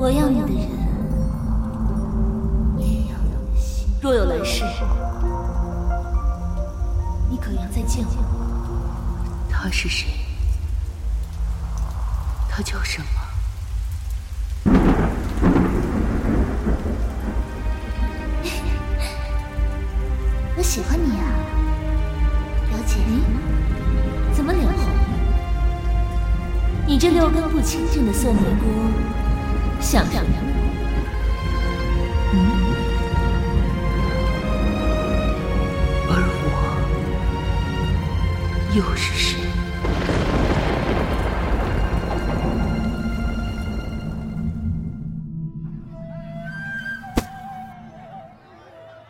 我要你的人，也要你的心。若有来世，你可要再见我。他是谁？他叫什么？我喜欢你啊，表姐。怎么脸红？你这六根不清净的色尼姑，想什么？嗯？而我又是谁？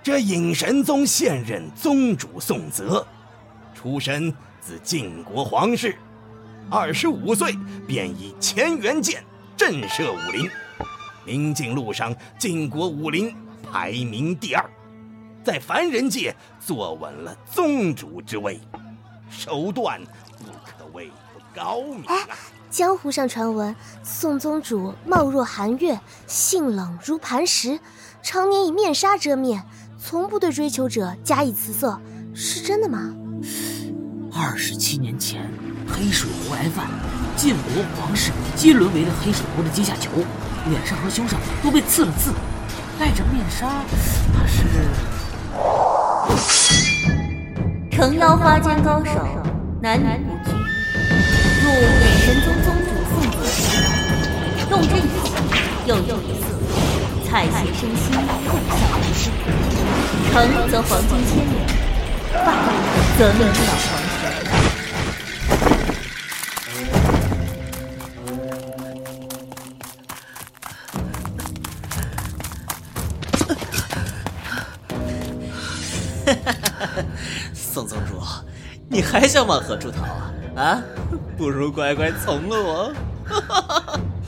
这隐神宗现任宗主宋泽，出身自晋国皇室，二十五岁便以乾元剑震慑武林，明镜路上晋国武林排名第二，在凡人界坐稳了宗主之位，手段不可谓不高明啊！江湖上传闻，宋宗主貌若寒月，性冷如磐石，常年以面纱遮面。从不对追求者加以辞色，是真的吗？二十七年前，黑水湖挨犯，晋国皇室皆沦为了黑水湖的阶下囚，脸上和胸上都被刺了字，戴着面纱，他是成妖花间高手，男女不拘，入隐神宗宗主宋子时，用之以情，又用以色。采撷身心，共享人生。成则黄金千两，败则命丧 宋宗主，你还想往何处逃啊？啊，不如乖乖从了我。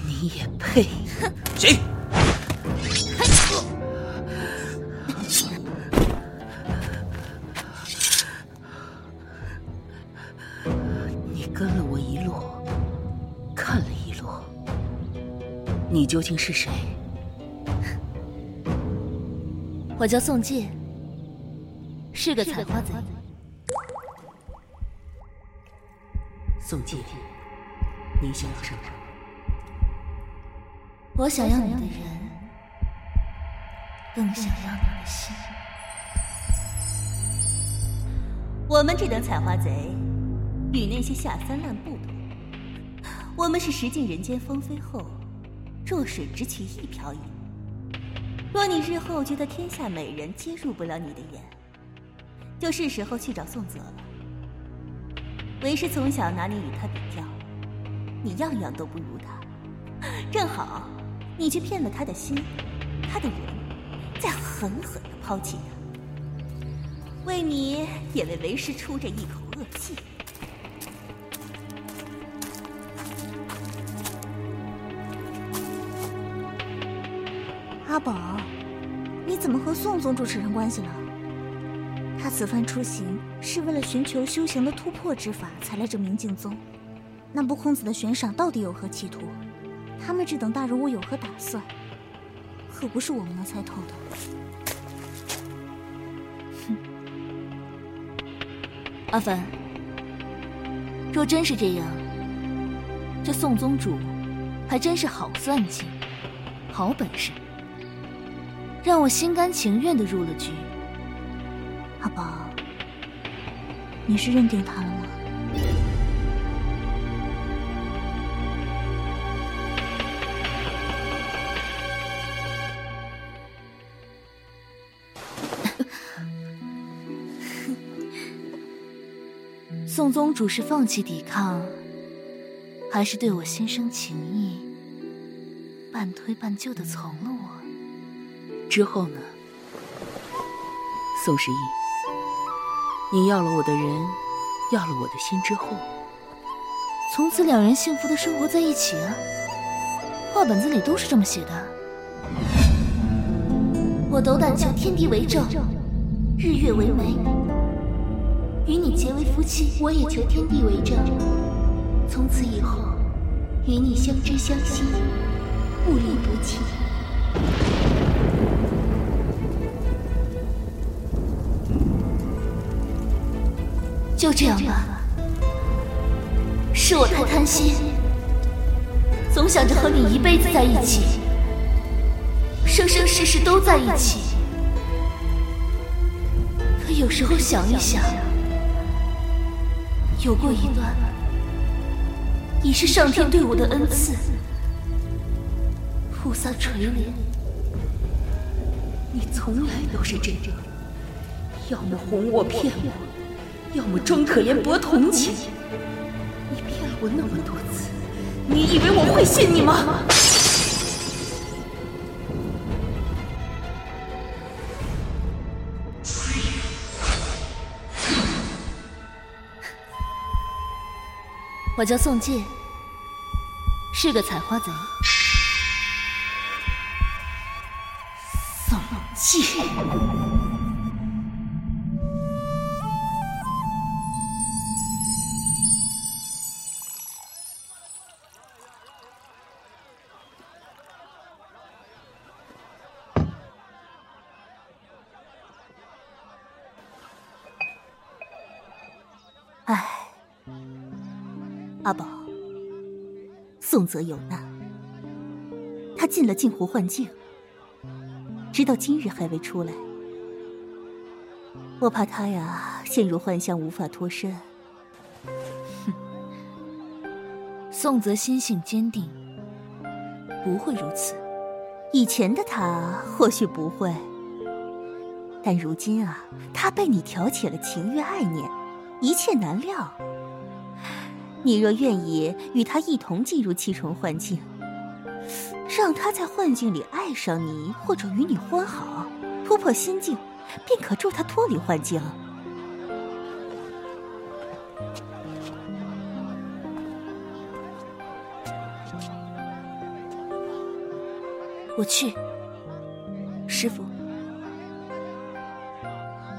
你也配？谁？你跟了我一路，看了一路，你究竟是谁？我叫宋介，是个采花贼。宋介，你想要什么？我想要你的人，更想要你的心。我们这等采花贼，与那些下三滥不同，我们是食尽人间芳菲后。弱水只取一瓢饮。若你日后觉得天下美人皆入不了你的眼，就是时候去找宋泽了。为师从小拿你与他比较，你样样都不如他。正好，你去骗了他的心，他的人，再狠狠的抛弃他，为你也为为师出这一口恶气。阿宝，你怎么和宋宗主扯上关系了？此番出行是为了寻求修行的突破之法，才来这明镜宗。那不空子的悬赏到底有何企图？他们这等大人物有何打算？可不是我们能猜透的。哼，阿凡，若真是这样，这宋宗主还真是好算计，好本事。让我心甘情愿的入了局。阿宝，你是认定他了吗？宋宗主是放弃抵抗，还是对我心生情意，半推半就的从了我？之后呢，宋时义，你要了我的人，要了我的心之后，从此两人幸福的生活在一起啊。话本子里都是这么写的。我斗胆求天地为证，日月为媒，与你结为夫妻。我也求天地为证，从此以后与你相知相惜，不离不弃。就这样吧，是我太贪心，总想着和你一辈子在一起，生生世世都在一起。可有时候想一想，有过一段，已是上天对我的恩赐，菩萨垂怜。你从来都是这样，要么哄我骗我。要么装可怜博同情，你骗了我那么多次，你以为我会信你吗？我叫宋介，是个采花贼。宋介。阿宝，宋泽有难，他进了镜湖幻境，直到今日还未出来。我怕他呀陷入幻象无法脱身。哼，宋泽心性坚定，不会如此。以前的他或许不会，但如今啊，他被你挑起了情欲爱念，一切难料。你若愿意与他一同进入七重幻境，让他在幻境里爱上你，或者与你欢好，突破心境，便可助他脱离幻境。我去，师傅，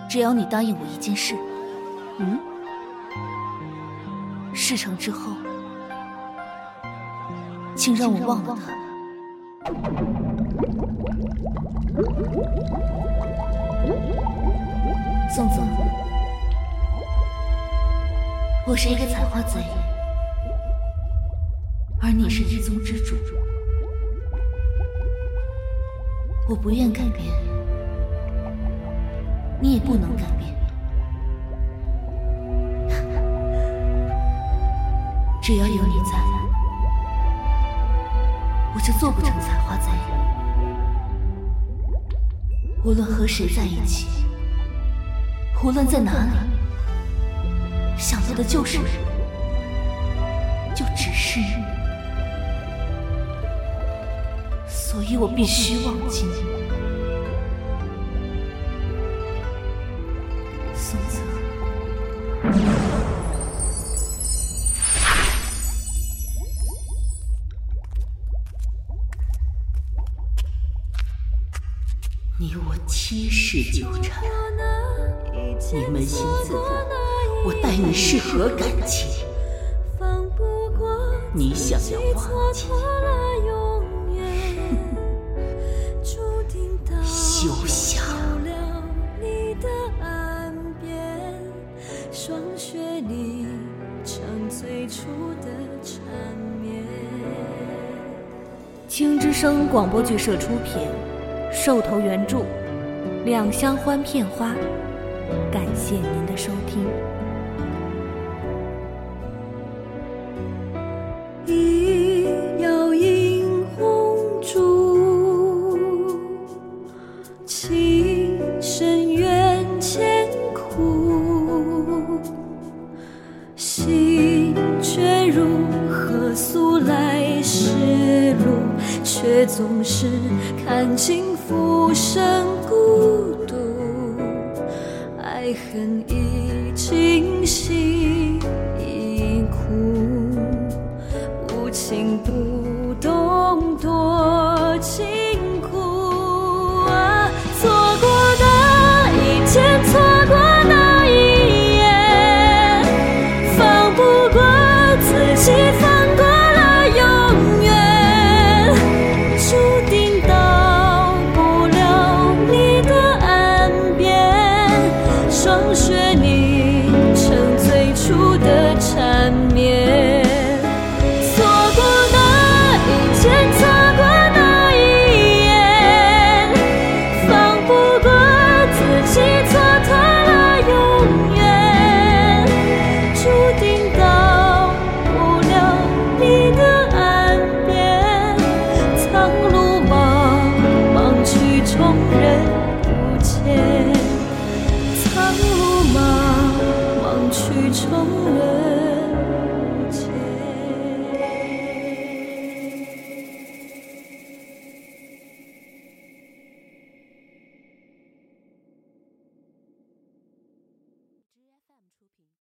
只要你答应我一件事，嗯。事成之后，请让我忘了他。宋总，我是一个采花贼，而你是一宗之主，我不愿改变，你也不能改变。只要有你在，我就做不成采花贼。无论和谁在一起，无论在哪里，想到的就是你，就只是。你，所以我必须忘记你，你我。七世纠缠，你扪心自问，我待你是何感情？你想要忘记，休想！青之声广播剧社出品，兽头原著。两相欢片花，感谢您的收听。浮生孤独，爱恨一。